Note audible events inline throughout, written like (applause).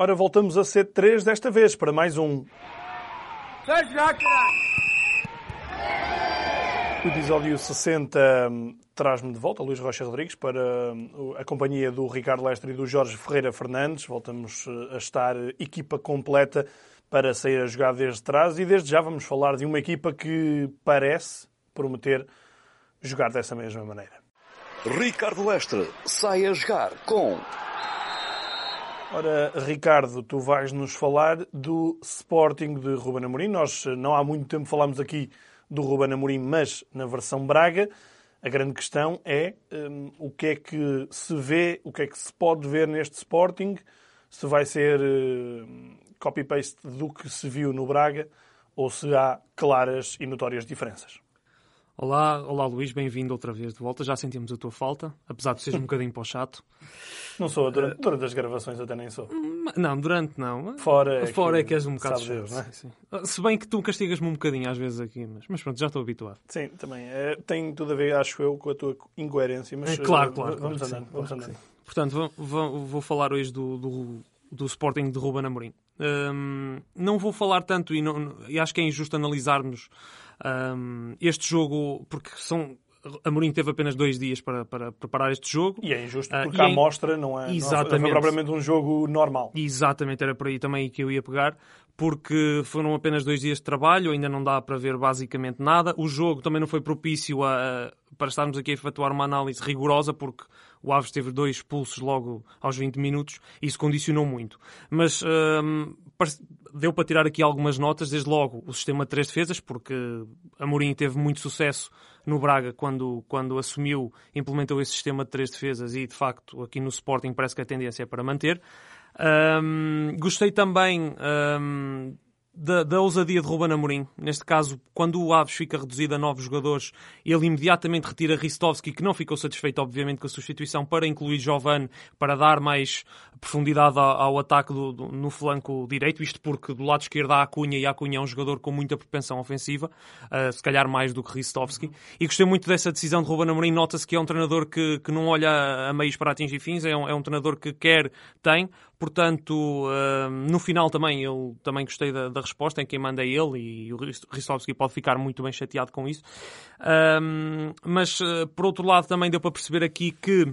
Ora, voltamos a ser três desta vez para mais um. O episódio 60 hum, traz-me de volta Luís Rocha Rodrigues para hum, a companhia do Ricardo Lestre e do Jorge Ferreira Fernandes. Voltamos eh, a estar equipa completa para sair a jogar desde trás e desde já vamos falar de uma equipa que parece prometer jogar dessa mesma maneira. Ricardo Lestre sai a jogar com. Ora, Ricardo, tu vais nos falar do Sporting de Ruben Amorim. Nós não há muito tempo falámos aqui do Ruben Amorim, mas na versão Braga. A grande questão é um, o que é que se vê, o que é que se pode ver neste Sporting, se vai ser uh, copy-paste do que se viu no Braga ou se há claras e notórias diferenças. Olá, olá Luís, bem-vindo outra vez de volta. Já sentimos a tua falta, apesar de seres um (laughs) bocadinho para o chato. Não sou, durante, durante as gravações até nem sou. Não, durante não. Fora é Fora que, é que és um bocado sabe Deus, chato. não é? sim, sim. Se bem que tu castigas-me um bocadinho às vezes aqui, mas, mas pronto, já estou habituado. Sim, também. É, tem tudo a ver, acho eu, com a tua incoerência, mas É, claro, uh, claro. vamos claro andando. sim, vamos claro andando. Portanto, vou, vou- vou falar hoje do, do, do Sporting de Ruben Amorim. Hum, não vou falar tanto e, não- e acho que é injusto analisarmos hum, este jogo, porque são. Amorim teve apenas dois dias para, para preparar este jogo. E é injusto Ah, porque e a é amostra não é, não é Exatamente. propriamente um jogo normal. Exatamente, era por aí também que eu ia pegar, porque foram apenas dois dias de trabalho, ainda não dá para ver basicamente nada. O jogo também não foi propício a, a- para estarmos aqui a efetuar uma análise rigorosa, porque o Aves teve dois expulsos logo aos 20 minutos e isso condicionou muito. Mas deu para tirar aqui algumas notas, desde logo o sistema de três defesas, porque Amorim teve muito sucesso no Braga quando, quando assumiu, implementou esse sistema de três defesas e de facto aqui no Sporting parece que a tendência é para manter. Ahm, gostei também ahm, da, da ousadia de Ruben Amorim. Neste caso, quando o Aves fica reduzido a nove jogadores, ele imediatamente retira Ristovski, que não ficou satisfeito, obviamente, com a substituição, para incluir Jovan, para dar mais profundidade ao, ao ataque do- do- no flanco direito. Isto porque do lado esquerdo há a Cunha, e a Cunha é um jogador com muita propensão ofensiva, ah, se calhar mais do que Ristovski. E gostei muito dessa decisão de Ruben Amorim. Nota-se que é um treinador que, que não olha a meios para atingir fins, é um, é um treinador que quer, tem. Portanto, ah, no final também, eu também gostei da, da resposta, em quem manda é ele, e o Ristovski pode ficar muito bem chateado com isso. Ah, mas, ah, por outro lado, também deu para perceber aqui que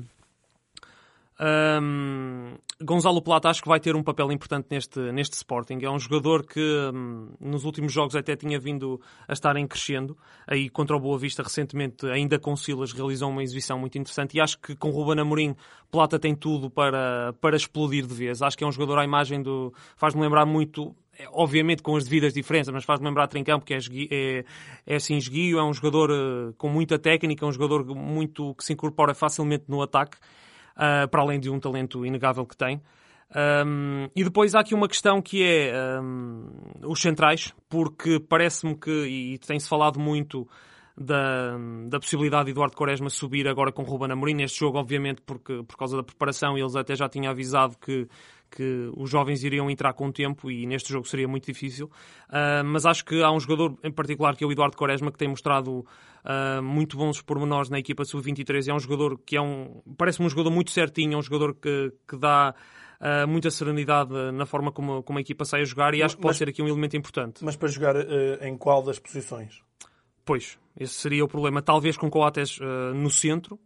Hum, Gonzalo Plata acho que vai ter um papel importante neste, neste Sporting. É um jogador que hum, nos últimos jogos até tinha vindo a estar em crescendo. Aí contra o Boa Vista recentemente, ainda com Silas, realizou uma exibição muito interessante. E acho que com Ruben Amorim, Plata tem tudo para, para explodir de vez. Acho que é um jogador à imagem do. faz-me lembrar muito. é, Obviamente com as devidas diferenças, mas faz-me lembrar Trincampo, que é, é, é assim esguio, é um jogador eh, com muita técnica, é um jogador muito que se incorpora facilmente no ataque. Uh, para além de um talento inegável que tem. Um, e depois há aqui uma questão que é um, os centrais, porque parece-me que, e tem-se falado muito da, da possibilidade de Eduardo Quaresma subir agora com Ruben Amorim neste jogo, obviamente porque, por causa da preparação, eles até já tinham avisado que, que os jovens iriam entrar com tempo e neste jogo seria muito difícil. Uh, mas acho que há um jogador em particular que é o Eduardo Quaresma que tem mostrado uh, muito bons pormenores na equipa sub-23. É um jogador que é um. parece-me um jogador muito certinho, é um jogador que, que dá. uh, muita serenidade na forma como, como a equipa sai a jogar e acho que pode Mas- ser aqui um elemento importante. Mas para jogar eh, em qual das posições? Pois, esse seria o problema. Talvez com Coates uh, no centro,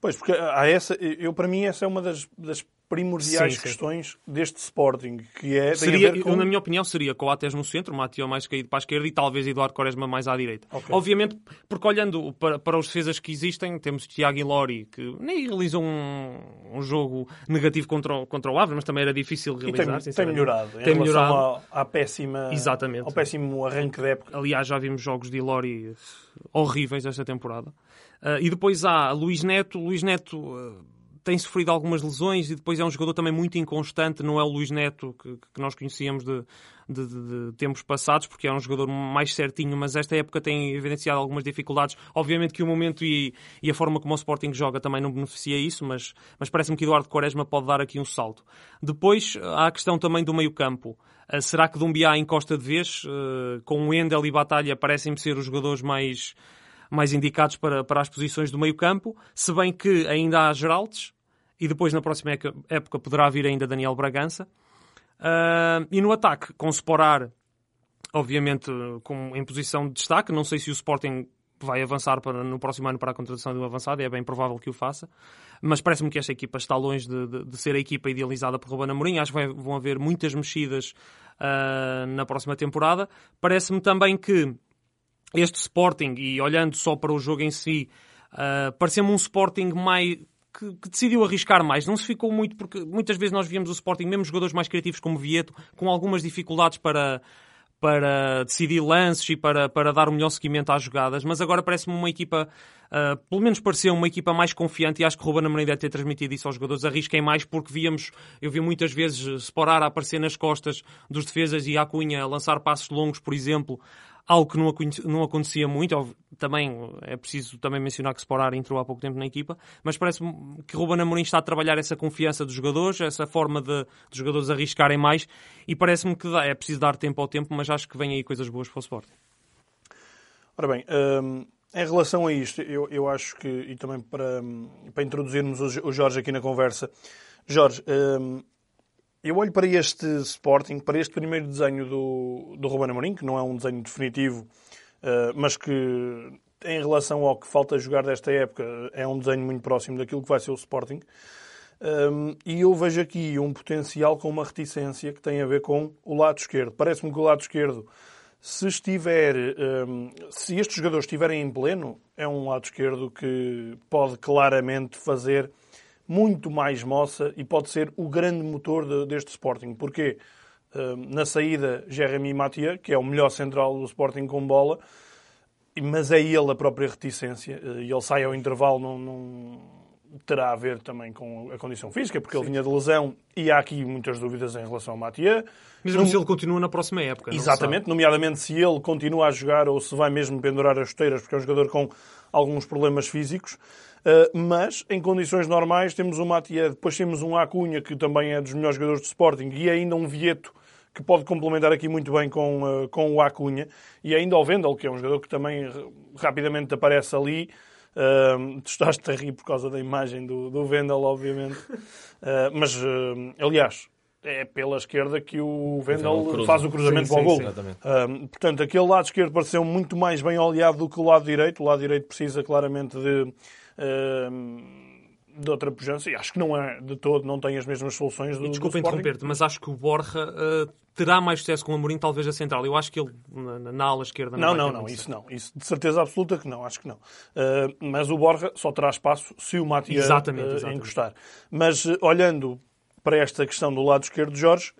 Pois, porque há essa, eu para mim essa é uma das, das primordiais Sim, sim. questões deste Sporting, que é tem Seria, com... na minha opinião, seria Coates no centro, Mateo mais caído para a esquerda e talvez Eduardo Quaresma mais à direita. Ok. Obviamente, porque olhando para, para os defesas que existem, temos Tiago e Lori, que nem realizou um, um jogo negativo contra, o- contra o Aves, mas também era difícil tem, realizar. tem sinceramente. melhorado em Tem melhorado. Ao, à péssima, Exatamente. ao péssimo arranque da época. Aliás, já vimos jogos de Ilori horríveis esta temporada. Ah, e depois há Luís Neto. Luís Neto ah, tem sofrido algumas lesões e depois é um jogador também muito inconstante. Não é o Luís Neto que, que nós conhecíamos de, de- de- tempos passados, porque é um jogador mais certinho, mas esta época tem evidenciado algumas dificuldades. Obviamente que o momento e, e a forma como o Sporting joga também não beneficia isso, mas, mas parece-me que Eduardo Quaresma pode dar aqui um salto. Depois há a questão também do meio-campo. Ah, será que Dumbiá encosta de vez? Ah, com o Endel e Batalha parecem-me ser os jogadores mais, mais indicados para, para as posições do meio-campo, se bem que ainda há Geraldes e depois na próxima época poderá vir ainda Daniel Bragança. Uh, e no ataque, com Sporar, obviamente, com, em posição de destaque. Não sei se o Sporting vai avançar para, no próximo ano para a contratação de um avançado, é bem provável que o faça, mas parece-me que esta equipa está longe de, de, de, ser a equipa idealizada por Ruben Amorim, acho que vai, vão haver muitas mexidas uh, na próxima temporada. Parece-me também que este Sporting, e olhando só para o jogo em si, uh, pareceu-me um Sporting mais, que, que, decidiu arriscar mais. Não se ficou muito, porque muitas vezes nós víamos o Sporting, mesmo jogadores mais criativos como Vieto, com algumas dificuldades para, para decidir lances e para, para dar o melhor seguimento às jogadas, mas agora parece-me uma equipa, uh, pelo menos pareceu uma equipa mais confiante e acho que o Ruben Amorim deve ter transmitido isso aos jogadores. Arrisquem mais porque víamos, eu vi muitas vezes Sporar a aparecer nas costas dos defesas e a Cunha lançar passos longos, por exemplo, algo que não, acontecia muito. Também é preciso também mencionar que Sporar entrou há pouco tempo na equipa, mas parece-me que Ruben Amorim está a trabalhar essa confiança dos jogadores, essa forma de, de jogadores arriscarem mais e parece-me que dá, é preciso dar tempo ao tempo, mas acho que vem aí coisas boas para o Sporting. Ora bem, hum, em relação a isto, eu, eu acho que, e também para, para introduzirmos o Jorge aqui na conversa, Jorge, hum, eu olho para este Sporting, para este primeiro desenho do, do Ruben Amorim, que não é um desenho definitivo, uh, mas que em relação ao que falta jogar desta época é um desenho muito próximo daquilo que vai ser o Sporting. Um, e eu vejo aqui um potencial com uma reticência que tem a ver com o lado esquerdo. Parece-me que o lado esquerdo, se estiver, um, se estes jogadores estiverem em pleno, é um lado esquerdo que pode claramente fazer muito mais moça e pode ser o grande motor de, deste Sporting. Porquê? Uh, na saída, Jeremy Mathieu, que é o melhor central do Sporting com bola, mas é ele a própria reticência. Uh, e ele sai ao intervalo, não, não, terá a ver também com a condição física, porque Sim. ele vinha de lesão e há aqui muitas dúvidas em relação ao Mathieu. Mesmo se ele continua na próxima época. Exatamente, nomeadamente se ele continua a jogar ou se vai mesmo pendurar as chuteiras, porque é um jogador com alguns problemas físicos. Uh, mas, em condições normais, temos o Matia, depois temos um Acunha, que também é dos melhores jogadores de Sporting, e ainda um Vieto, que pode complementar aqui muito bem com, uh, com o Acunha, e ainda o Vendel, que é um jogador que também rapidamente aparece ali. Uh, tu estás a rir por causa da imagem do, do Vendel, obviamente. Uh, (laughs) mas, uh, aliás, é pela esquerda que o Vendel faz o cruzamento sim, para o gol. Uh, portanto, aquele lado esquerdo pareceu muito mais bem oleado do que o lado direito. O lado direito precisa claramente de de outra pujança e acho que não é de todo, não tem as mesmas soluções do, Desculpa interromper-te, mas acho que o Borja uh, terá mais sucesso com o Amorim, talvez a central. Eu acho que ele na, na ala esquerda não Não, não, não, isso não. Isso de certeza absoluta que não, acho que não. Uh, mas o Borja só terá espaço se o Matia uh, encostar. Mas olhando para esta questão do lado esquerdo, Jorge,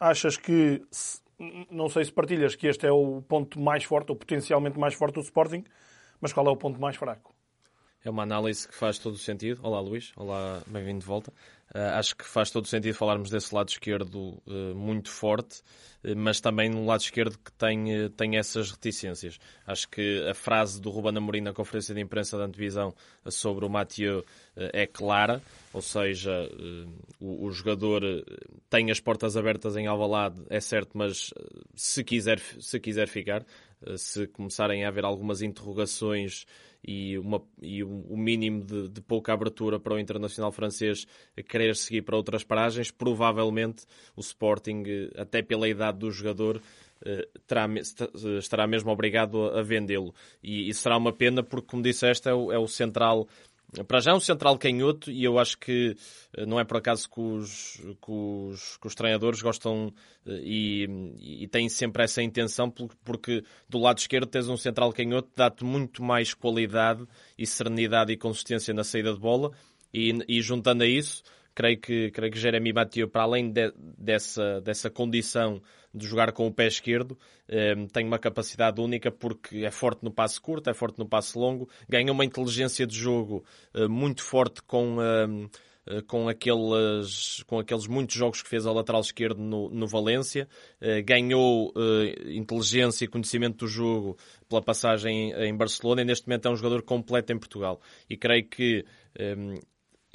achas que, não sei se partilhas, que este é o ponto mais forte, ou potencialmente mais forte do Sporting, mas qual é o ponto mais fraco? É uma análise que faz todo o sentido. Olá, Luís. Olá, bem-vindo de volta. Uh, acho que faz todo o sentido falarmos desse lado esquerdo uh, muito forte, uh, mas também no lado esquerdo que tem, tem essas reticências. Acho que a frase do Ruben Amorim na conferência de imprensa da antevisão sobre o Mathieu é clara, ou seja, o, o, jogador tem as portas abertas em Alvalade, é certo, mas se quiser, se quiser ficar, se começarem a haver algumas interrogações e, uma, e o mínimo de, de, pouca abertura para o internacional francês querer seguir para outras paragens, provavelmente o Sporting, até pela idade do jogador, eh, terá, estará mesmo obrigado a vendê-lo. E, e, será uma pena porque, como disseste, é o, é o central para já é um central canhoto e eu acho que eh, não é por acaso que os, que os, que os treinadores gostam eh, e, e, têm sempre essa intenção, porque do lado esquerdo tens um central canhoto dá-te muito mais qualidade e serenidade e consistência na saída de bola. E, e juntando a isso, creio que, creio que Jeremy Mathieu, para além de, dessa, dessa condição de jogar com o pé esquerdo. Ehm, tem uma capacidade única porque é forte no passe curto, é forte no passe longo, ganha uma inteligência de jogo eh, muito forte com ehm, eh, com aqueles, com aqueles muitos jogos que fez ao lateral esquerdo no, no Valência, eh, ganhou inteligência e conhecimento do jogo pela passagem em Barcelona e neste momento é um jogador completo em Portugal. E creio que ehm,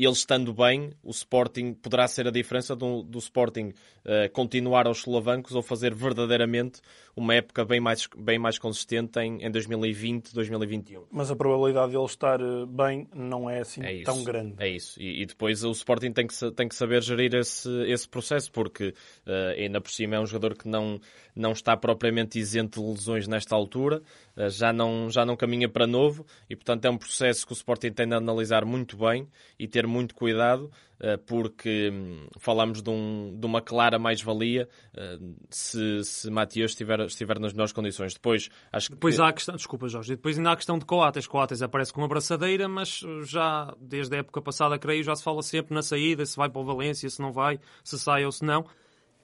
ele estando bem, o Sporting poderá ser a diferença do, do Sporting uh, continuar aos solavancos ou fazer verdadeiramente uma época bem mais, bem mais consistente em, em 2020, 2021. Mas a probabilidade de ele estar eh, bem não é assim é tão grande. É isso. E, e, depois o Sporting tem que, tem que saber gerir esse, esse processo, porque uh, ainda por cima é um jogador que não, não está propriamente isento de lesões nesta altura, já, não, já não caminha para novo e, portanto, é um processo que o Sporting tem de analisar muito bem e ter muito cuidado eh, porque hum, falamos de, um, de uma clara mais-valia eh, se, se Matias estiver, estiver nas melhores condições. Depois, acho depois que... há a questão, desculpa Jorge, depois ainda há a questão de Coates. Coates aparece com uma braçadeira, mas já desde a época passada, creio, já se fala sempre na saída, se vai para o Valência, se não vai, se sai ou se não.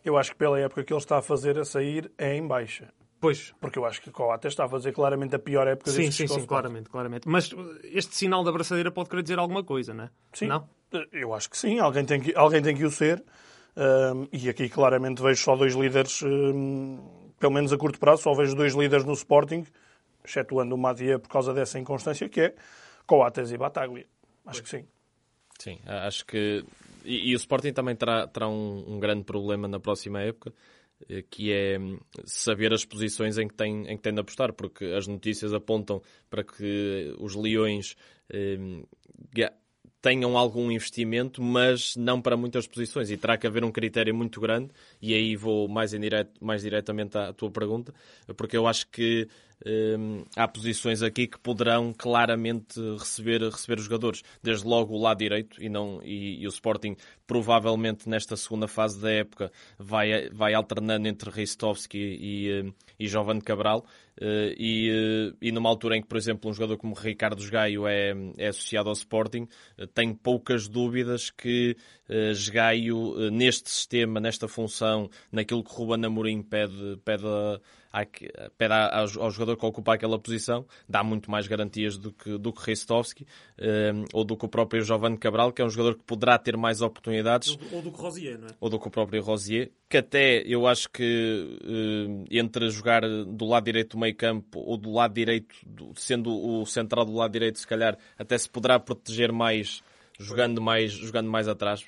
Eu acho que pela época que ele está a fazer a sair é em baixa. Pois. Porque eu acho que o Coates está a fazer claramente a pior época Sim, sim, sim, claramente, claramente. Mas este sinal da braçadeira pode querer dizer alguma coisa, não é? Sim. Não? Eu acho que sim, alguém tem que, alguém tem que o ser. Um, e aqui claramente vejo só dois líderes, um, pelo menos a curto prazo, só vejo dois líderes no Sporting, excetuando o Madia por causa dessa inconstância, que é Coates e Bataglia. Acho que sim. Sim, acho que. E, e o Sporting também terá, terá um, um grande problema na próxima época que é hum, saber as posições em que, tem, em que tem de apostar, porque as notícias apontam para que os Leões eh, tenham algum investimento, mas não para muitas posições. E terá que haver um critério muito grande, e aí vou mais, indireto, mais diretamente à tua pergunta, porque eu acho que hum, há posições aqui que poderão claramente receber, receber os jogadores. Desde logo o lado direito, e, não, e, e o Sporting provavelmente nesta segunda fase da época vai, vai alternando entre Ristovski e, hum, e Jovem Cabral. Uh, e, uh, e numa altura em que, por exemplo, um jogador como Ricardo Gaio é, é associado ao Sporting, uh, tenho poucas dúvidas que Gaio, neste sistema, nesta função, naquilo que Ruben Amorim pede, pede a, pede ao, jogador que ocupa aquela posição, dá muito mais garantias do que, do que Ristovski um, ou do que o próprio Giovanni Cabral, que é um jogador que poderá ter mais oportunidades. Ou do que Rosier, não é? Ou do que o próprio Rosier, que até eu acho que uh, entre jogar do lado direito do meio campo ou do lado direito, sendo o central do lado direito, se calhar até se poderá proteger mais jogando mais, jogando mais atrás.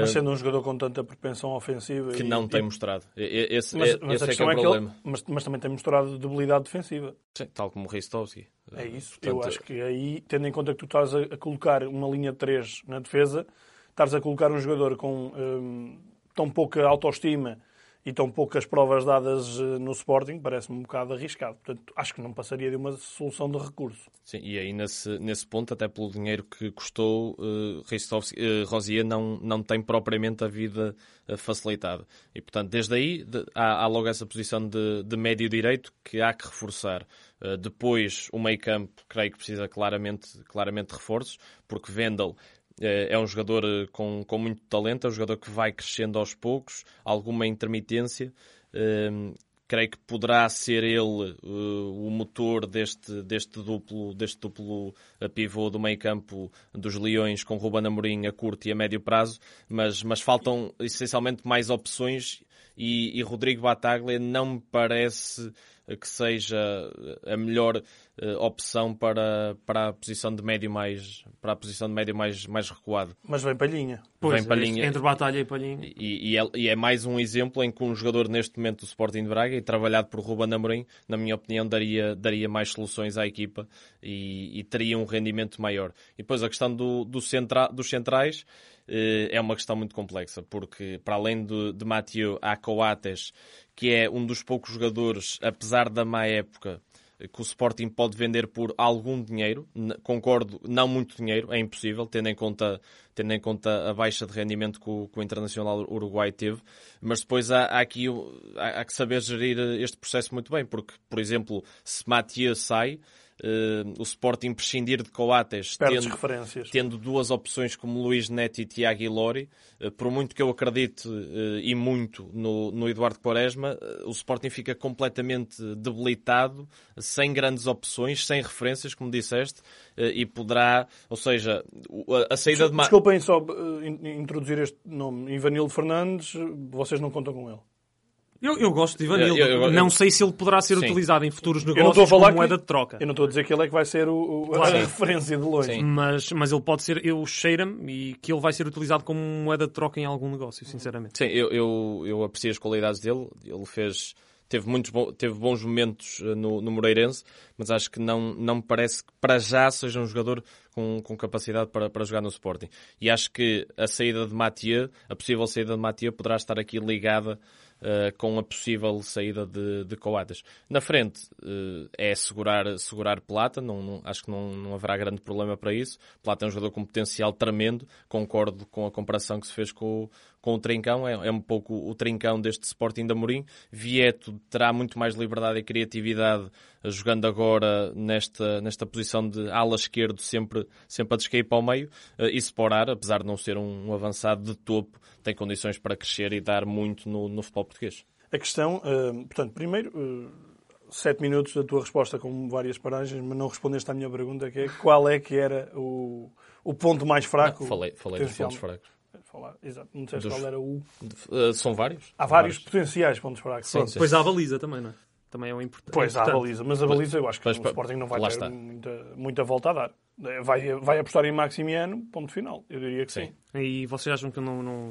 Mas sendo um jogador com tanta propensão ofensiva. Que e, não tem e... mostrado. Esse, mas, mas esse é, que é o problema. Ele, mas, mas, também tem mostrado debilidade defensiva. Sim, tal como o Ristovski. É isso. Portanto, eu acho que aí, tendo em conta que tu estás a, a colocar uma linha de 3 na defesa, estás a colocar um jogador com hum, tão pouca autoestima e tão poucas provas dadas eh, no Sporting, parece-me um bocado arriscado. Portanto, acho que não passaria de uma solução de recurso. Sim, e aí nesse, nesse ponto, até pelo dinheiro que custou, uh, uh, Rosier não, não tem propriamente a vida uh, facilitada. E, portanto, desde aí de, há, há, logo essa posição de, de médio direito que há que reforçar. Uh, depois, o meio campo, creio que precisa claramente, claramente de reforços, porque Vendel é, é um jogador eh, com, com muito talento, é um jogador que vai crescendo aos poucos, alguma intermitência. Um, creio que poderá ser ele uh, o motor deste, deste duplo, deste duplo uh, pivô do meio campo dos Leões com Ruben Amorim a curto e a médio prazo, mas, mas faltam essencialmente mais opções e, e Rodrigo Bataglia não me parece que seja a melhor uh, opção para, para a posição de médio mais para a posição de médio mais, mais recuado. Mas vem Palhinha. Pois, vem Palhinha. Entre Batalha e Palhinha. E, e, é, e, é, mais um exemplo em que um jogador neste momento do Sporting de Braga e trabalhado por Ruben Amorim, na minha opinião, daria, daria mais soluções à equipa e, e teria um rendimento maior. E depois a questão do, do centra, dos centrais eh, é uma questão muito complexa, porque para além de, de Mathieu, há Coates, que é um dos poucos jogadores, apesar da má época, que o Sporting pode vender por algum dinheiro. Concordo, não muito dinheiro, é impossível, tendo em conta, tendo em conta a baixa de rendimento que o, que o Internacional Uruguai teve. Mas depois há, há aqui há, há, que saber gerir este processo muito bem, porque, por exemplo, se Mathieu sai, uh, o Sporting prescindir de Coates, tendo, tendo, duas opções como Luís Neto e Tiago Ilori, uh, por muito que eu acredite uh, e muito no, no Eduardo Quaresma, o Sporting fica completamente debilitado, sem grandes opções, sem referências, como disseste, e poderá, ou seja, a, saída de... Desculpem só introduzir este nome, Ivanildo Fernandes, vocês não contam com ele? Eu, eu gosto de Ivanildo. Eu- eu- eu- não sei se ele poderá ser Sim. utilizado em futuros Eu não estou a negócios falar como moeda que, de troca. Eu não estou a dizer que ele é que vai ser o, o- a Sim. referência de longe. Sim. Mas, mas ele pode ser, eu cheira-me e que ele vai ser utilizado como moeda de troca em algum negócio, sinceramente. Sim, eu, eu, eu aprecio as qualidades dele. Ele fez. Teve, muitos bo- teve bons momentos eh, no, no Moreirense, mas acho que não, não me parece que para já seja um jogador com, com capacidade para, para jogar no Sporting. E acho que a saída de Mathieu, a possível saída de Mathieu, poderá estar aqui ligada eh, com a possível saída de, de Coates. Na frente eh, é segurar, segurar Plata, não, não- acho que não, não haverá grande problema para isso. Plata é um jogador com potencial tremendo, concordo com a comparação que se fez com, com o Trincão, é, é um pouco o Trincão deste Sporting da Amorim. Vieto terá muito mais liberdade e criatividade jogando agora nesta, nesta posição de ala esquerdo, sempre, sempre a descair para o meio. Eh, E Sporar, apesar de não ser um, um avançado de topo, tem condições para crescer e dar muito no, no futebol português. A questão, eh, portanto, primeiro, eh, sete minutos da tua resposta com várias paragens, mas não respondeste à minha pergunta, que é qual é que era o, o ponto mais fraco? Não, falei falei dos pontos fracos. Falar, exato. Não disseste Dos- qual era o... Eh, São vários? Há vários potenciais pontos fracos. Sim. Depois há a baliza também, não é? Também é um importante. Pois, há a baliza, mas a baliza eu acho que Pois, o Sporting não vai ter está. muita, muita volta a dar. Eh, Vai, vai apostar em Maximiano, ponto final. Eu diria que sim. Sim. E vocês acham que não. não...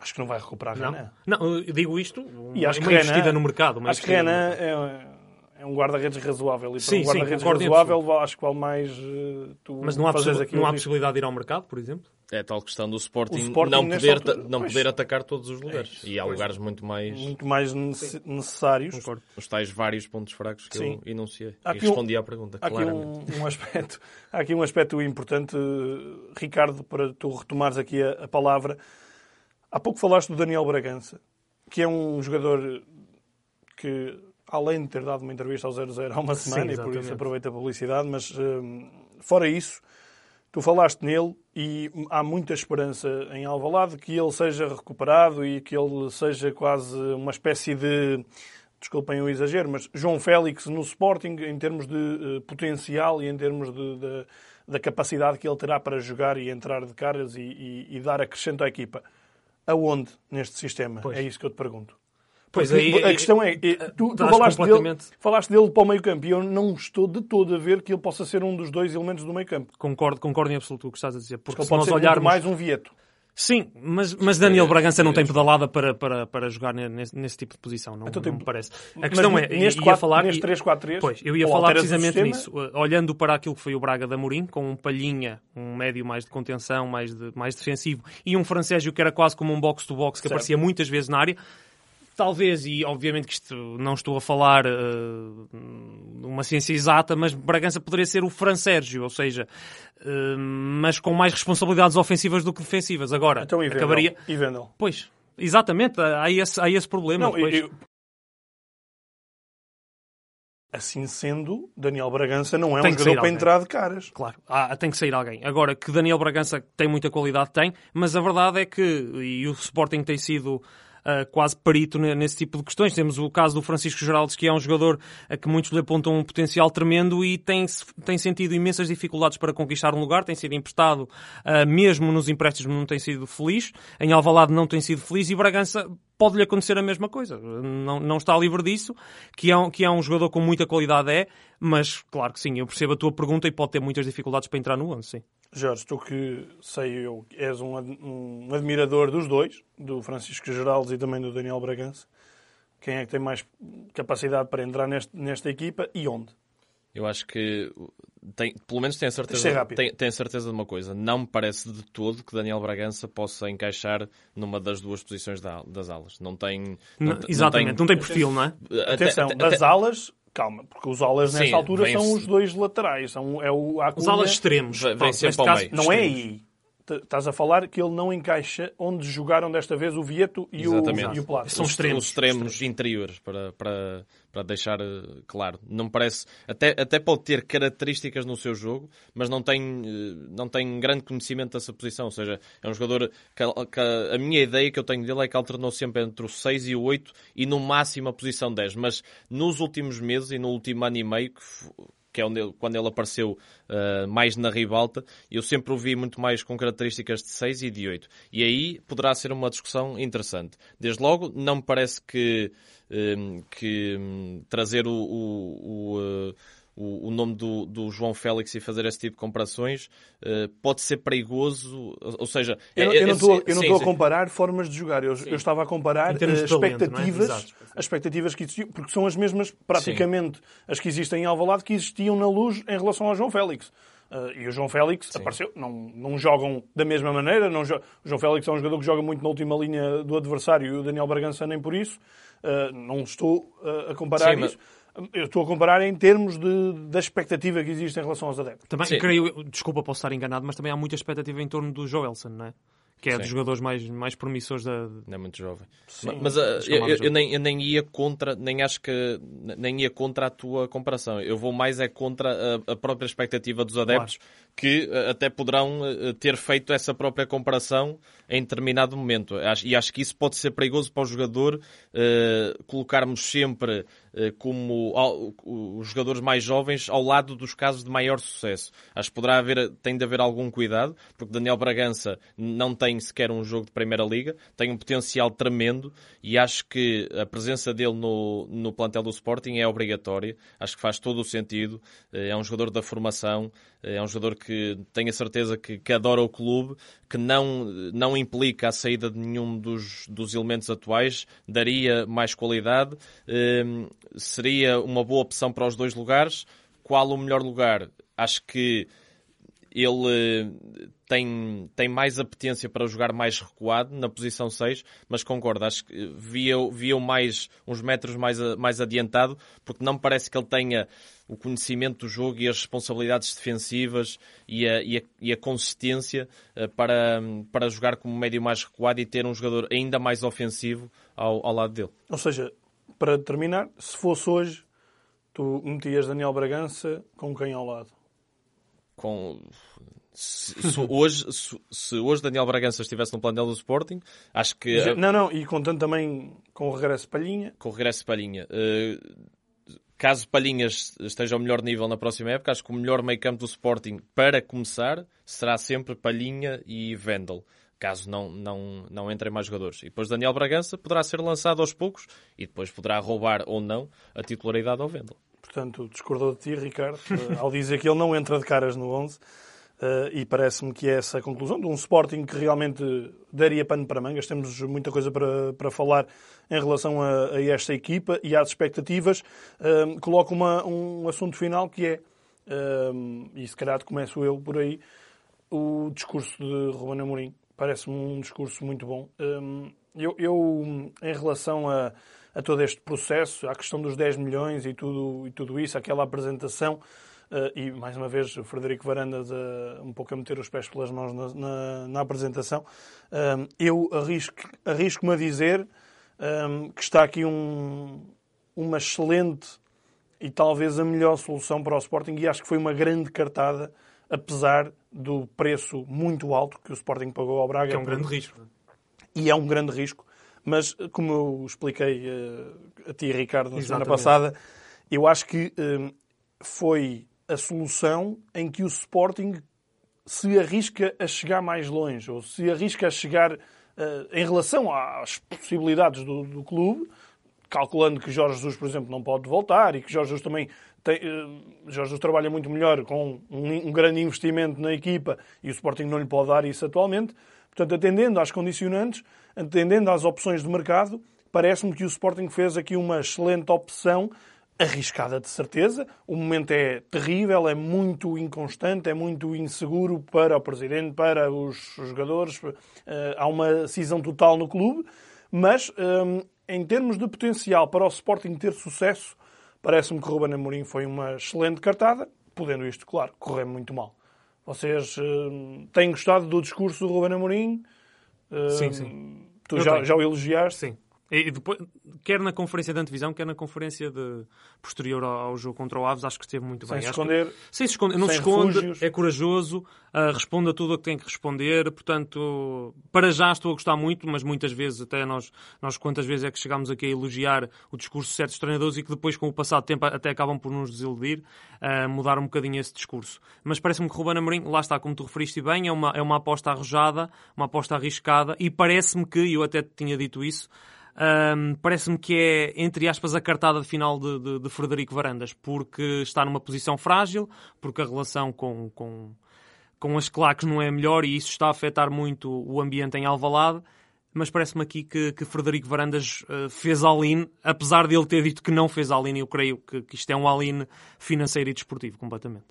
Acho que não vai recuperar Não, Renan. não eu digo isto, E acho uma que investida Renan, no mercado. uma acho que Renan é um guarda-redes razoável. E para Sim, um guarda-redes razoável, acho que vale mais eh, tu Mas não há, aqui não há possibilidade de ir ao mercado, por exemplo? É a tal questão do Sporting, Sporting não, poder, altura- não pois. poder atacar todos os lugares. É, e há pois. lugares muito mais. muito mais nece- necessários. Concordo. Os tais vários pontos fracos que Sim. eu enunciei. Há E aqui um- respondi à pergunta, Há aqui claramente. um, um aspecto, há aqui um aspecto importante, Ricardo, para tu retomares aqui a, a palavra. Há pouco falaste do Daniel Bragança, que é um jogador que, além de ter dado uma entrevista ao 0-0 há uma Sim, semana, e por isso aproveita a publicidade, mas eh, fora isso, tu falaste nele e há muita esperança em Alvalade que ele seja recuperado e que ele seja quase uma espécie de desculpem o exagero, mas João Félix no Sporting em termos de eh, potencial e em termos de, de- da capacidade que ele terá para jogar e entrar de caras e, e- e dar acrescento à equipa. Aonde neste sistema? Pois. É isso que eu te pergunto. Pois Porque aí- a questão é, eh, tu, tu estás falaste, dele, completamente- falaste dele para o meio campo e eu não estou de todo a ver que ele possa ser um dos dois elementos do meio campo. Concordo, concordo em absoluto com o que estás a dizer. Porque Ele se nós olharmos. mais um Vieto. Sim, mas, mas Daniel Bragança não tem pedalada para, para, para jogar nesse, nesse tipo de posição, não, Então não me parece. A questão é, neste ia quatro- falar... neste e- 3-4-3, Pois, eu ia falar precisamente nisso. Uh, Olhando para aquilo que foi o Braga da Mourinho, com um Palhinha, um médio mais de contenção, mais, de, mais defensivo, e um Francésio que era quase como um box-to-box, que Certo. aparecia muitas vezes na área, talvez, e obviamente que isto não estou a falar uh, uma ciência exata, mas Bragança poderia ser o Fran Sérgio, ou seja, uh, mas com mais responsabilidades ofensivas do que defensivas. Agora, Então, e Vendel? acabaria... E Vendel? Pois, exatamente, há esse, há esse problema. Não, depois. eu- Assim sendo, Daniel Bragança não é Tem um jogador para alguém. entrar de caras. Claro, há- tem que sair alguém. Agora, que Daniel Bragança tem muita qualidade, tem, mas a verdade é que, e o Sporting tem sido ah, quase perito ne- nesse tipo de questões. Temos o caso do Francisco Geraldes, que é um jogador a que muitos lhe apontam um potencial tremendo e tem, tem sentido imensas dificuldades para conquistar um lugar, tem sido emprestado, ah, mesmo nos empréstimos não tem sido feliz, em Alvalade não tem sido feliz e Bragança pode-lhe acontecer a mesma coisa. Não, não está livre disso, que é, um, que é um jogador com muita qualidade, é, mas claro que sim, eu percebo a tua pergunta e pode ter muitas dificuldades para entrar no 11, sim. Jorge, tu que sei eu, és um, um admirador dos dois, do Francisco Geraldes e também do Daniel Bragança. Quem é que tem mais capacidade para entrar neste, nesta equipa e onde? Eu acho que tem, pelo menos tenho é certeza, rápido. tenho, tenho certeza de uma coisa. Não me parece de todo que Daniel Bragança possa encaixar numa das duas posições da- das alas. Não tem. Não- te- exatamente, não tem perfil, não é? até- Atenção, até- das até- alas, calma, porque os alas nesta altura são os dois laterais. São, é o, a Os alas extremos. Vem- sempre ao meio. Não é aí. Estás a falar que ele não encaixa onde jogaram desta vez o Vieto e o, Exatamente. e o Plata. São os, extremos. os extremos interiores, para, para, para deixar eh, claro. Não me parece. Até, até pode ter características no seu jogo, mas não tem, eh, não tem grande conhecimento dessa posição. Ou seja, é um jogador que, a- que a minha ideia que eu tenho dele é que alternou sempre entre o 6 e o 8 e no máximo a posição 10. Mas nos últimos meses e no último ano e meio, que que é ele, quando ele apareceu uh, mais na ribalta, eu sempre o vi muito mais com características de 6 e de 8. E aí poderá ser uma discussão interessante. Desde logo, não me parece que, um, que um, trazer o, o, o uh, o, o nome do, do, João Félix e fazer esse tipo de comparações uh, pode ser perigoso. Ou seja, eu, é, eu não estou, a comparar formas de jogar. Eu, eu estava a comparar uh, expectativas, talento, é? as expectativas que existiam, porque são as mesmas praticamente sim. as que existem em Alvalade que existiam na Luz em relação ao João Félix. Uh, e o João Félix Sim. apareceu. Não, não jogam da mesma maneira. Não jo... O João Félix é um jogador que joga muito na última linha do adversário e o Daniel Bragança nem por isso. Uh, não estou uh, a comparar Sim, isso. Mas eu estou a comparar em termos de, da expectativa que existe em relação aos adeptos. Também, creio, desculpa, posso estar enganado, mas também há muita expectativa em torno do Joelson, não é? que é Sim. dos jogadores mais, mais promissores da. Não é muito jovem. Sim, mas uh, eu, eu, eu, nem, eu nem ia contra, nem acho que nem ia contra a tua comparação. Eu vou mais é contra a, a própria expectativa dos adeptos claro. Que uh, até poderão uh, ter feito essa própria comparação em determinado momento. E acho que isso pode ser perigoso para o jogador colocarmos sempre como os jogadores mais jovens ao lado dos casos de maior sucesso. Acho que poderá haver, tem de haver algum cuidado, porque Daniel Bragança não tem sequer um jogo de Primeira Liga, tem um potencial tremendo e acho que a presença dele no, no plantel do Sporting é obrigatória. Acho que faz todo o sentido. É um jogador da formação, é um jogador que tenho a certeza que, que adora o clube, que não, não implica a saída de nenhum dos, dos elementos atuais, daria mais qualidade, ehm, seria uma boa opção para os dois lugares. Qual o melhor lugar? Acho que ele tem, tem mais apetência para jogar mais recuado na posição 6, mas concordo, acho que via, via mais uns metros mais, mais adiantado, porque não me parece que ele tenha o conhecimento do jogo e as responsabilidades defensivas e a, e a, e a consistência eh, para, para jogar como médio mais recuado e ter um jogador ainda mais ofensivo ao, ao lado dele. Ou seja, para terminar, se fosse hoje, tu metias Daniel Bragança com quem ao lado? Com se, se hoje, se, se, hoje Daniel Bragança estivesse no plantel do Sporting, acho que. Não, não, e contando também com o regresso de Palhinha. Com o regresso Palhinha. Uh, caso Palhinhas esteja ao melhor nível na próxima época, acho que o melhor meio campo do Sporting, para começar, será sempre Palhinha e Vendel. Caso não, não, não entrem mais jogadores. E depois Daniel Bragança poderá ser lançado aos poucos e depois poderá roubar ou não a titularidade ao Vendel portanto, discordou de ti, Ricardo, eh, ao dizer que ele não entra de caras no 11. Uh, eh, e parece-me que é essa a conclusão de um Sporting que realmente daria pano para mangas. Temos muita coisa para, para falar em relação a, a esta equipa e às expectativas. Uh, coloco uma, um assunto final que é, uh, e se calhar começo eu por aí, o discurso de Ruben Amorim. Parece-me um discurso muito bom. eu, eu, em relação a a todo este processo, à questão dos 10 milhões e tudo, e tudo isso, aquela apresentação. Uh, e, mais uma vez, o Frederico Varandas uh, um pouco a meter os pés pelas mãos na, na, na apresentação. Uh, eu arrisco-me arrisco a dizer que está aqui um, uma excelente e talvez a melhor solução para o Sporting e acho que foi uma grande cartada, apesar do preço muito alto que o Sporting pagou ao Braga. Que é um grande risco. E é um grande risco. Mas, como eu expliquei uh, a ti, Ricardo, na Exatamente. semana passada, eu acho que uh, foi a solução em que o Sporting se arrisca a chegar mais longe, ou se arrisca a chegar em relação às possibilidades do, do, clube, calculando que Jorge Jesus, por exemplo, não pode voltar e que Jorge Jesus também tem, Jorge Jesus trabalha muito melhor com um, um grande investimento na equipa e o Sporting não lhe pode dar isso atualmente. Portanto, atendendo às condicionantes, atendendo às opções de mercado, parece-me que o Sporting fez aqui uma excelente opção, arriscada de certeza. O momento é terrível, é muito inconstante, é muito inseguro para o presidente, para os jogadores. Eh, há uma cisão total no clube, mas eh, em termos de potencial para o Sporting ter sucesso, parece-me que o Ruben Amorim foi uma excelente cartada, podendo isto, claro, correr muito mal. Vocês uh, têm gostado do discurso do Ruben Amorim? Uh, sim, sim. Tu já, já o elogiaste? Sim. E depois, quer na conferência de antevisão, quer na conferência de posterior ao, jogo contra o Aves, acho que esteve muito sem bem. Se esconder, que, sem se esconder. Não se esconde, refúgios. é corajoso, uh, responde a tudo o que tem que responder. Portanto, para já estou a gostar muito, mas muitas vezes, até nós, nós quantas vezes é que chegámos aqui a elogiar o discurso de certos treinadores e que depois, com o passado tempo, até acabam por nos desiludir, uh, mudar um bocadinho esse discurso. Mas parece-me que Ruben Amorim, lá está, como tu referiste bem, é uma, é uma aposta arrojada, uma aposta arriscada e parece-me que, eu até tinha dito isso, um, parece-me que é, entre aspas, a cartada de final de, de, de, Frederico Varandas, porque está numa posição frágil, porque a relação com, com, com as claques não é melhor e isso está a afetar muito o ambiente em Alvalade. Mas parece-me aqui que, que Frederico Varandas uh, fez all-in, apesar de ele ter dito que não fez all-in, eu creio que, que isto é um all-in financeiro e desportivo, completamente.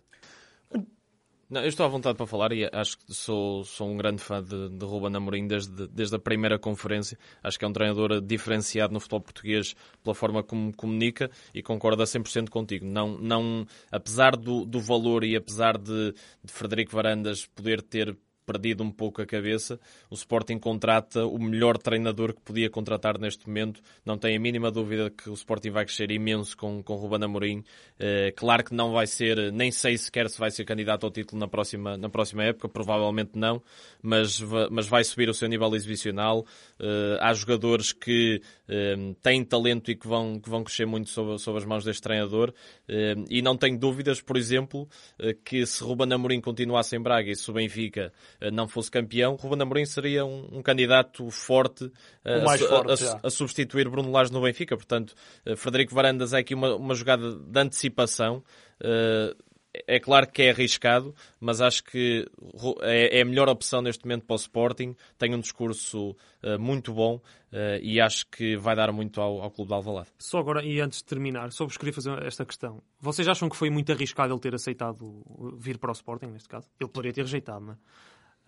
Não, eu estou à vontade para falar e acho que sou, sou um grande fã de, de Ruben Amorim desde, desde a primeira conferência. Acho que é um treinador diferenciado no futebol português pela forma como comunica e concordo a 100% contigo. Não, não, apesar do, do valor e apesar de, de Frederico Varandas poder ter perdido um pouco a cabeça. O Sporting contrata o melhor treinador que podia contratar neste momento. Não tenho a mínima dúvida que o Sporting vai crescer imenso com, com Ruben Amorim. Uh, claro que não vai ser, nem sei sequer se vai ser candidato ao título na próxima, na próxima época, provavelmente não, mas, mas vai subir o seu nível exibicional. Uh, há jogadores que uh, têm talento e que vão, que vão crescer muito sob, sob as mãos deste treinador. e não tenho dúvidas, por exemplo, que se Ruben Amorim continuasse em Braga e se o Benfica eh, não fosse campeão, Ruben Amorim seria um, um candidato forte, a, forte a, a, substituir Bruno Lage no Benfica. Portanto, eh, Frederico Varandas é aqui uma, uma jogada de antecipação. É claro que é arriscado, mas acho que é, é a melhor opção neste momento para o Sporting. Tem um discurso uh, muito bom uh, e acho que vai dar muito ao, ao Clube de Alvalade. Só agora, e antes de terminar, só vos queria fazer esta questão. Vocês acham que foi muito arriscado ele ter aceitado vir para o Sporting, neste caso? Ele poderia ter rejeitado, não é?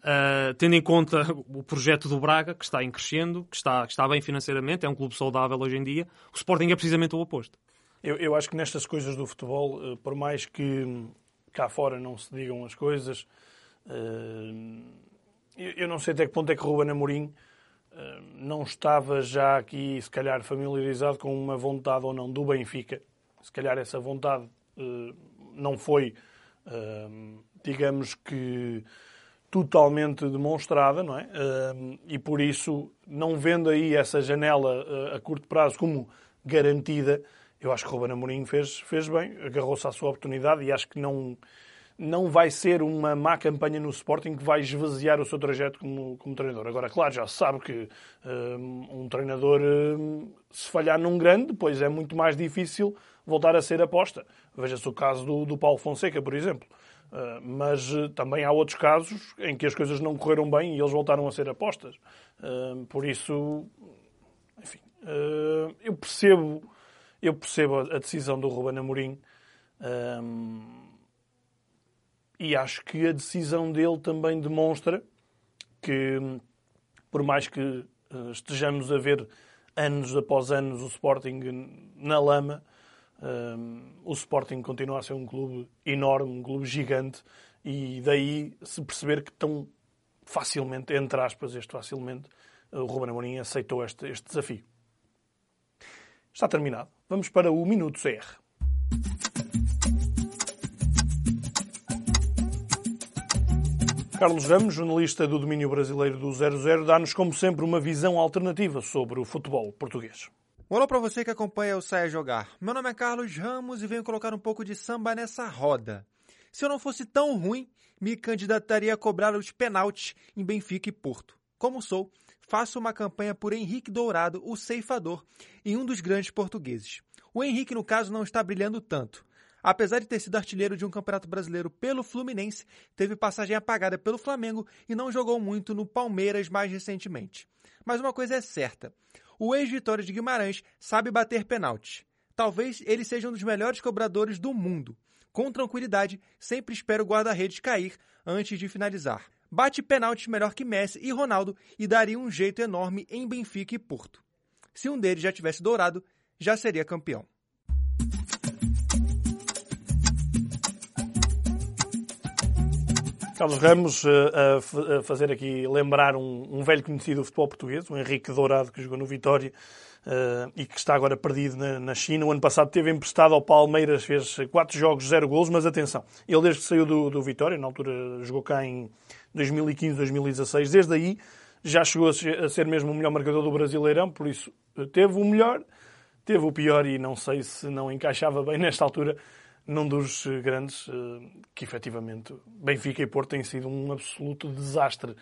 Uh, tendo em conta (laughs) o projeto do Braga, que está em crescendo, que está, que está bem financeiramente, é um clube saudável hoje em dia, o Sporting é precisamente o oposto. Eu, eu acho que nestas coisas do futebol, uh, por mais que cá fora não se digam as coisas, uh, eu, não sei até que ponto é que Ruben Amorim não estava já aqui, se calhar, familiarizado com uma vontade ou não do Benfica. Se calhar essa vontade não foi, digamos que totalmente demonstrada, não é? E por isso, não vendo aí essa janela eh, a curto prazo como garantida, eu acho que o Ruben Amorim fez, fez bem, agarrou-se à sua oportunidade e acho que não, não vai ser uma má campanha no Sporting que vai esvaziar o seu trajeto como, como treinador. Agora, claro, já se sabe que um, um treinador, se falhar num grande, depois é muito mais difícil voltar a ser aposta. Veja-se o caso do, do Paulo Fonseca, por exemplo. Uh, mas uh, também há outros casos em que as coisas não correram bem e eles voltaram a ser apostas. Uh, por isso, enfim, eu percebo, eu percebo a decisão do Ruben Amorim e acho que a decisão dele também demonstra que, por mais que estejamos a ver anos após anos o Sporting na lama, um, o Sporting continua a ser um clube enorme, um clube gigante, e daí se perceber que tão facilmente, entre aspas, este facilmente, o Ruben Amorim aceitou este, este desafio. Está terminado. Vamos para o Minuto CR. Carlos Ramos, jornalista do domínio brasileiro do 00, dá-nos, como sempre, uma visão alternativa sobre o futebol português. Olá para você que acompanha o Saia Jogar. Meu nome é Carlos Ramos e venho colocar um pouco de samba nessa roda. Se eu não fosse tão ruim, me candidataria a cobrar os penaltis em Benfica e Porto. Como sou, faço uma campanha por Henrique Dourado, o ceifador, em um dos grandes portugueses. O Henrique, no caso, não está brilhando tanto. Apesar de ter sido artilheiro de um campeonato brasileiro pelo Fluminense, teve passagem apagada pelo Flamengo e não jogou muito no Palmeiras mais recentemente. Mas uma coisa é certa: o ex-Vitória de Guimarães sabe bater pênaltis. Talvez ele seja um dos melhores cobradores do mundo. Com tranquilidade, sempre espera o guarda-redes cair antes de finalizar. Bate pênaltis melhor que Messi e Ronaldo e daria um jeito enorme em Benfica e Porto. Se um deles já tivesse dourado, já seria campeão. Carlos Ramos a, a fazer aqui lembrar um, um, velho conhecido do futebol português, o Henrique Dourado, que jogou no Vitória uh, e que está agora perdido na, na, China. O ano passado teve emprestado ao Palmeiras, fez quatro jogos, zero golos, mas atenção, ele desde que saiu do, do Vitória, na altura jogou cá em 2015, 2016, desde aí já chegou a ser mesmo o melhor marcador do Brasileirão, por isso teve o melhor, teve o pior e não sei se não encaixava bem nesta altura num dos grandes que efetivamente Benfica e Porto têm sido um absoluto desastre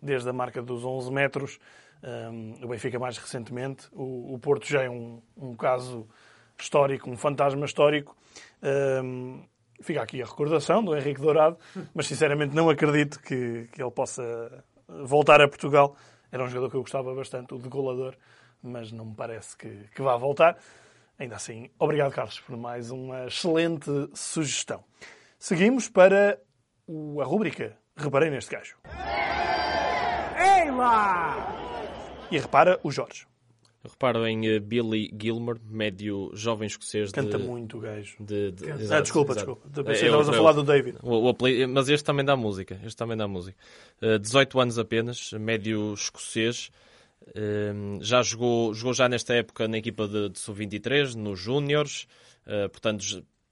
desde a marca dos 11 metros. o Benfica mais recentemente, o, Porto já é um, um caso histórico, um fantasma histórico. fica aqui a recordação do Henrique Dourado, mas sinceramente não acredito que, que ele possa voltar a Portugal. Era um jogador que eu gostava bastante, o degolador, mas não me parece que, que vá voltar. Ainda assim, obrigado, Carlos, por mais uma excelente sugestão. Seguimos para a rúbrica Reparei neste gajo. Ei lá! E repara o Jorge. reparo em uh, Billy Gilmer, médio jovem escocês. Canta de, muito o gajo. De, de, ah, desculpa, exato. desculpa. Pensei que estavas a falar do David. O, o, mas este também dá música. Este também dá música. Uh, 18 anos apenas, médio escocês. Uh, já jogou, jogou já nesta época na equipa de, de Sub-23, nos Júniores. Uh, portanto,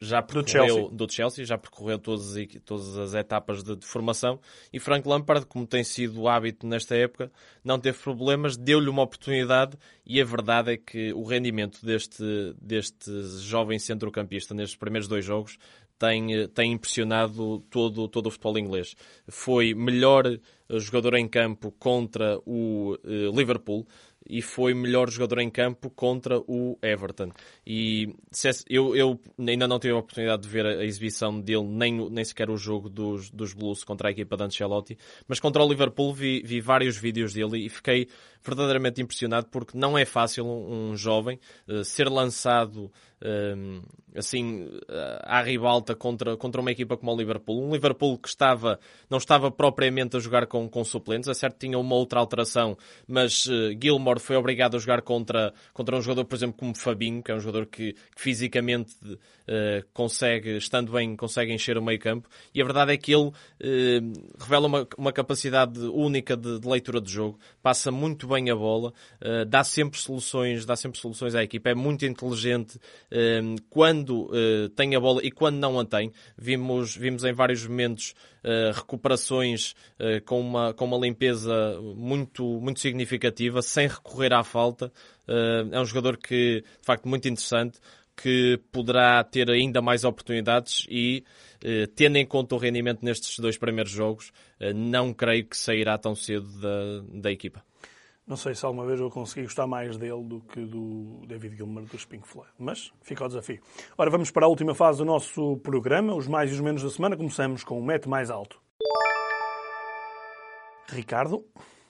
já percorreu do Chelsea, do Chelsea já percorreu todas, todas as etapas de, de, formação e Frank Lampard, como tem sido o hábito nesta época, não teve problemas, deu-lhe uma oportunidade e a verdade é que o rendimento deste, deste jovem centrocampista nestes primeiros dois jogos tem, tem impressionado todo, todo o futebol inglês. Foi melhor jogador em campo contra o uh, Liverpool e foi melhor jogador em campo contra o Everton. E eu, eu ainda não tive a oportunidade de ver a, exibição dele, nem, nem sequer o jogo dos, dos Blues contra a equipa de Ancelotti, mas contra o Liverpool vi, vi vários vídeos dele e fiquei verdadeiramente impressionado porque não é fácil um, jovem uh, ser lançado assim à ribalta contra, contra uma equipa como o Liverpool. Um Liverpool que estava, não estava propriamente a jogar com, com suplentes, é certo tinha uma outra alteração, mas uh, Gilmore foi obrigado a jogar contra, contra um jogador, por exemplo, como Fabinho, que é um jogador que, que fisicamente uh, consegue, estando bem, consegue encher o meio campo, e a verdade é que ele uh, revela uma, uma capacidade única de, de, leitura de jogo, passa muito bem a bola, dá sempre soluções, dá sempre soluções à equipa, é muito inteligente quando tem a bola e quando não a tem. Vimos, vimos em vários momentos uh, recuperações uh, com, uma, com uma limpeza muito, muito significativa, sem recorrer à falta. Uh, é um jogador que, de facto, muito interessante, que poderá ter ainda mais oportunidades e, tendo em conta o rendimento nestes dois primeiros jogos, não creio que sairá tão cedo da, da equipa. Não sei se alguma vez eu consegui gostar mais dele do que do David Gilmer dos Pink Floyd, mas fica o desafio. Ora, vamos para a última fase do nosso programa, os mais e os menos da semana. Começamos com o Mete Mais Alto. Ricardo.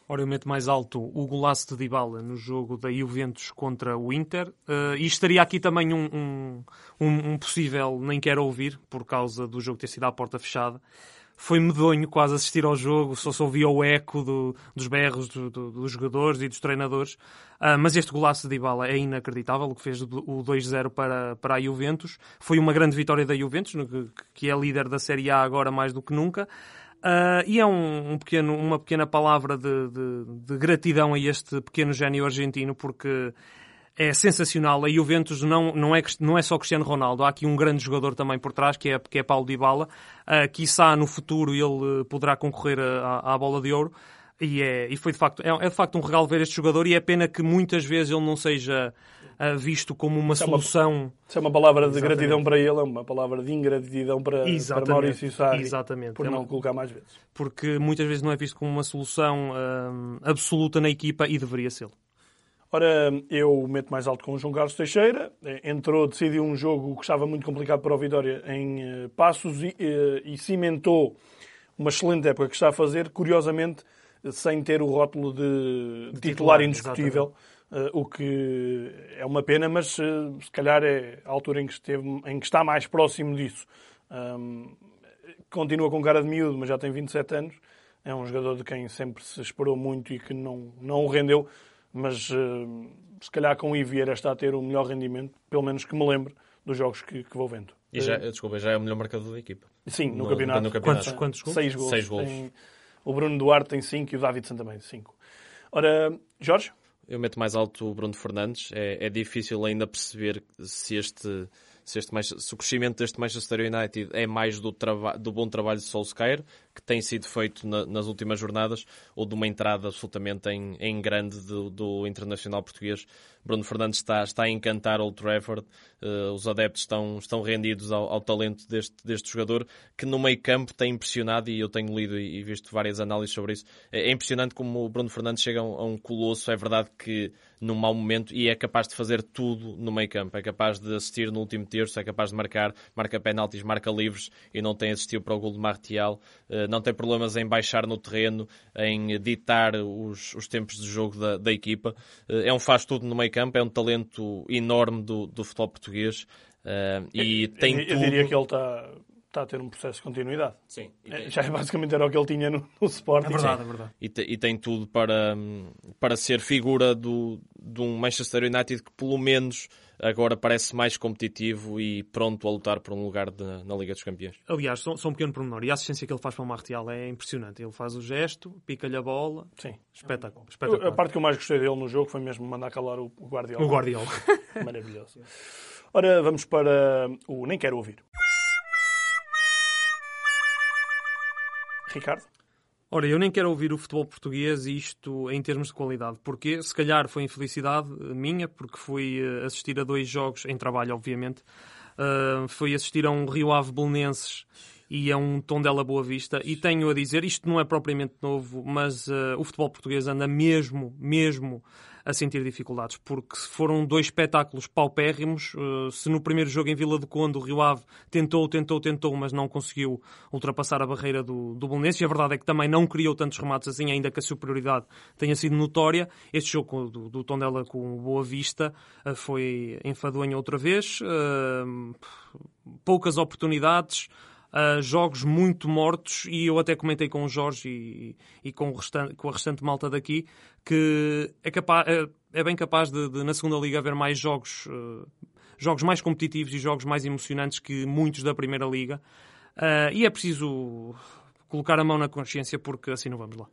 Ora, eu meto mais alto o golaço de Dybala no jogo da Juventus contra o Inter. Uh, e estaria aqui também um, um, um, possível nem quero ouvir, por causa do jogo ter sido à porta fechada foi medonho quase assistir ao jogo, só se ouvia o eco do, dos berros do, do, dos jogadores e dos treinadores. Uh, mas este golaço de Ibala é inacreditável, o que fez o 2-0 para, para a Juventus. Foi uma grande vitória da Juventus, que é líder da Série A agora mais do que nunca. Uh, e é um, um, pequeno, uma pequena palavra de, de, de gratidão a este pequeno gênio argentino, porque é sensacional. A Juventus não, não, é, não é só Cristiano Ronaldo, há aqui um grande jogador também por trás, que é, que é Paulo Dybala. Uh, quiçá no futuro ele uh, poderá concorrer à, à bola de ouro. E, é, e foi de facto, é, é, de facto um regalo ver este jogador e é pena que muitas vezes ele não seja uh, visto como uma isso solução. É uma, isso é uma palavra de Exatamente. gratidão para ele, é uma palavra de ingratidão para, para Maurício Sarri. Exatamente. Por é não uma... colocar mais vezes. Porque muitas vezes não é visto como uma solução uh, absoluta na equipa e deveria ser. Ora, eu meto mais alto com o João Carlos Teixeira. Entrou, decidiu um jogo que estava muito complicado para o Vitória em eh, Passos e, eh, e cimentou uma excelente época que está a fazer, curiosamente, sem ter o rótulo de, de titular, indiscutível. Uh, o que é uma pena, mas se calhar é a altura em que, esteve, em que está mais próximo disso. Um, continua com cara de miúdo, mas já tem 27 anos. É um jogador de quem sempre se esperou muito e que não, não o rendeu mas uh, se calhar com o Ivieira está a ter o melhor rendimento, pelo menos que me lembre, dos jogos que, que vou vendo. E já, desculpa, já é o melhor marcador da equipa. Sim, no, No- campeonato. no campeonato. Quantos- quantos gols? Seis gols. Seis gols. Tem- o Bruno Duarte tem cinco e o Davidson também cinco. Ora, Jorge? Eu meto mais alto o Bruno Fernandes. É, é difícil ainda perceber se este, se, este, Manche- se o crescimento deste Manchester United é mais do, traba- do bom trabalho de Solskjaer, que tem sido feito na- nas últimas jornadas, ou de uma entrada absolutamente em, em grande do, do internacional português. Bruno Fernandes está, está a encantar Old Trafford. Eh, os adeptos estão, estão rendidos ao, ao talento deste, deste jogador, que no meio campo tem impressionado, e eu tenho lido e, visto várias análises sobre isso. É, é impressionante como o Bruno Fernandes chega a um, a um colosso. É verdade que num mau momento e é capaz de fazer tudo no meio campo. É capaz de assistir no último terço, é capaz de marcar, marca penaltis, marca livres e não tem assistido para o gol de Martial. Eh, não tem problemas em baixar no terreno, em ditar os, os tempos de jogo da, da equipa. Eh, é um faz-tudo no meio campo, é um talento enorme do, do futebol português. eh, e tem eu, eu tudo. diria que ele está, está a ter um processo de continuidade. Sim, e É, tem- Já basicamente era o que ele tinha no, no Sporting. É verdade, é verdade. e, te- e tem tudo para, para ser figura do, de um Manchester United que pelo menos agora parece mais competitivo e pronto a lutar por um lugar de- na Liga dos Campeões. Aliás, só, só um pequeno pormenor. E a assistência que ele faz para o Martial é impressionante. Ele faz o gesto, pica-lhe a bola. Sim. Espetáculo. Eu- Espetacular. A parte que eu mais gostei dele no jogo foi mesmo mandar calar o o Guardiola. O Guardiola. (laughs) Maravilhoso. Ora, vamos para o Nem Quero Ouvir. Ricardo? Ora, eu nem quero ouvir o futebol português isto em termos de qualidade, porque se calhar foi infelicidade eh, minha, porque fui eh, assistir a dois jogos, em trabalho, obviamente. Uh, fui assistir a um Rio Ave Belenenses e a um Tondela Boa Vista, e tenho a dizer, isto não é propriamente novo, mas uh, o futebol português anda mesmo, mesmo a sentir dificuldades, porque foram dois espetáculos paupérrimos. Uh, se no primeiro jogo em Vila do Conde o Rio Ave tentou, tentou, tentou, mas não conseguiu ultrapassar a barreira do, do Belenenses, e a verdade é que também não criou tantos remates assim, ainda que a superioridade tenha sido notória. Este jogo do, do Tondela com Boa Vista uh, foi enfadonho outra vez, uh, poucas oportunidades, Uh, jogos muito mortos e eu até comentei com o Jorge e, e com, o restante, com a restante malta daqui que é, capaz, é, é bem capaz de, de, na segunda liga haver mais jogos uh, jogos mais competitivos e jogos mais emocionantes que muitos da primeira liga uh, e é preciso colocar a mão na consciência porque assim não vamos lá.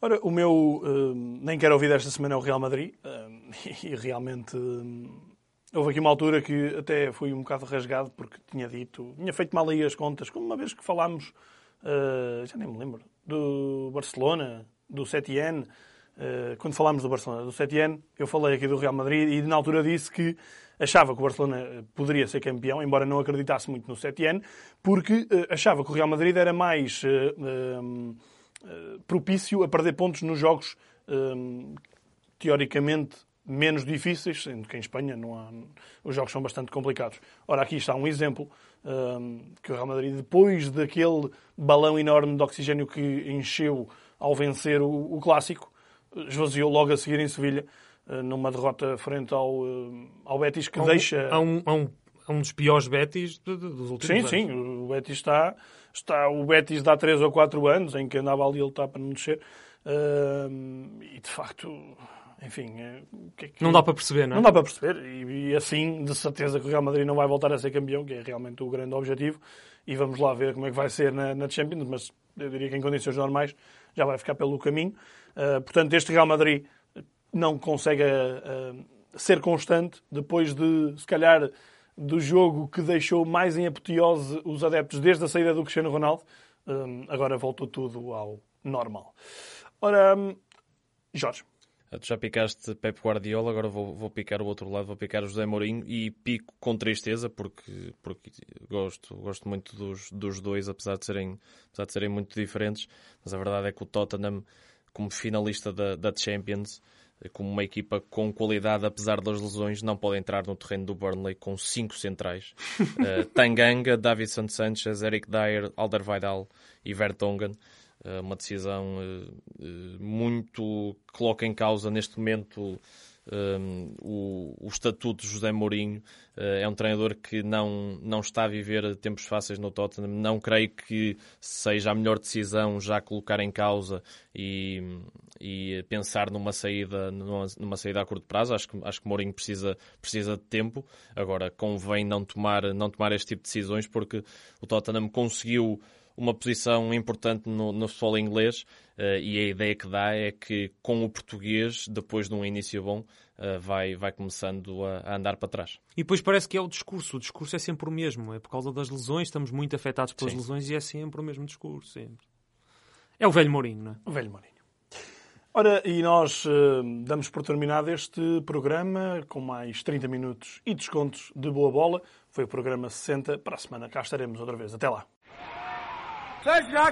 Ora, o meu uh, nem quero ouvir desta semana é o Real Madrid (laughs) e realmente houve aqui uma altura que até fui um bocado rasgado porque tinha dito, tinha feito mal aí as contas, como uma vez que falámos, uh, já nem me lembro, do Barcelona, do Setien, quando falámos do Barcelona, do Setien, eu falei aqui do Real Madrid e na altura disse que achava que o Barcelona poderia ser campeão, embora não acreditasse muito no Setien, porque uh, achava que o Real Madrid era mais uh, propício a perder pontos nos jogos teoricamente menos difíceis, sendo que em Espanha não há, os jogos são bastante complicados. Ora, aqui está um exemplo que o Real Madrid, depois daquele balão enorme de oxigênio que encheu ao vencer o, o clássico, esvaziou logo a seguir em Sevilha, numa derrota frente ao, ao Betis, que um, deixa... A um, um, um dos piores Betis dos últimos sim, anos. Sim, sim, o Betis está, está... O Betis de há 3 ou 4 anos, em que andava ali ele está para não descer, e de facto... Enfim, o que é que... não dá para perceber, não é? Não dá para perceber. E, e, assim, de certeza que o Real Madrid não vai voltar a ser campeão, que é realmente o grande objetivo. E vamos lá ver como é que vai ser na, na Champions, mas eu diria que em condições normais já vai ficar pelo caminho. Uh, portanto, este Real Madrid não consegue uh, ser constante depois de, se calhar, do jogo que deixou mais em apoteose os adeptos desde a saída do Cristiano Ronaldo. Agora voltou tudo ao normal. Ora, um, Jorge. Tu já picaste Pep Guardiola, agora vou, vou picar o outro lado, vou picar o José Mourinho e pico com tristeza porque, porque gosto, gosto muito dos, dos dois, apesar de, serem, apesar de serem muito diferentes. Mas a verdade é que o Tottenham, como finalista da, da Champions, como uma equipa com qualidade, apesar das lesões, não pode entrar no terreno do Burnley com cinco centrais. uh, (laughs) Tanganga, Davidson Sanchez, Eric Dyer, Alderweireld e Vertonghen uma decisão muito que coloca em causa neste momento um, o, o, estatuto de José Mourinho. É um treinador que não, não está a viver tempos fáceis no Tottenham. Não creio que seja a melhor decisão já colocar em causa e, e pensar numa saída, numa, numa, saída a curto prazo. Acho que, acho que Mourinho precisa, precisa de tempo. Agora, convém não tomar, não tomar este tipo de decisões porque o Tottenham conseguiu uma posição importante no, no futebol inglês uh, e a ideia que dá é que com o português, depois de um início bom, uh, vai, vai começando a, a, andar para trás. E depois parece que é o discurso. O discurso é sempre o mesmo. É por causa das lesões, estamos muito afetados pelas Sim. lesões e é sempre o mesmo discurso. Sempre. É o velho Mourinho, não é? O velho Mourinho. Ora, e nós uh, damos por terminado este programa com mais 30 minutos e descontos de boa bola. Foi o programa 60. Para a semana cá estaremos outra vez. Até lá. Seja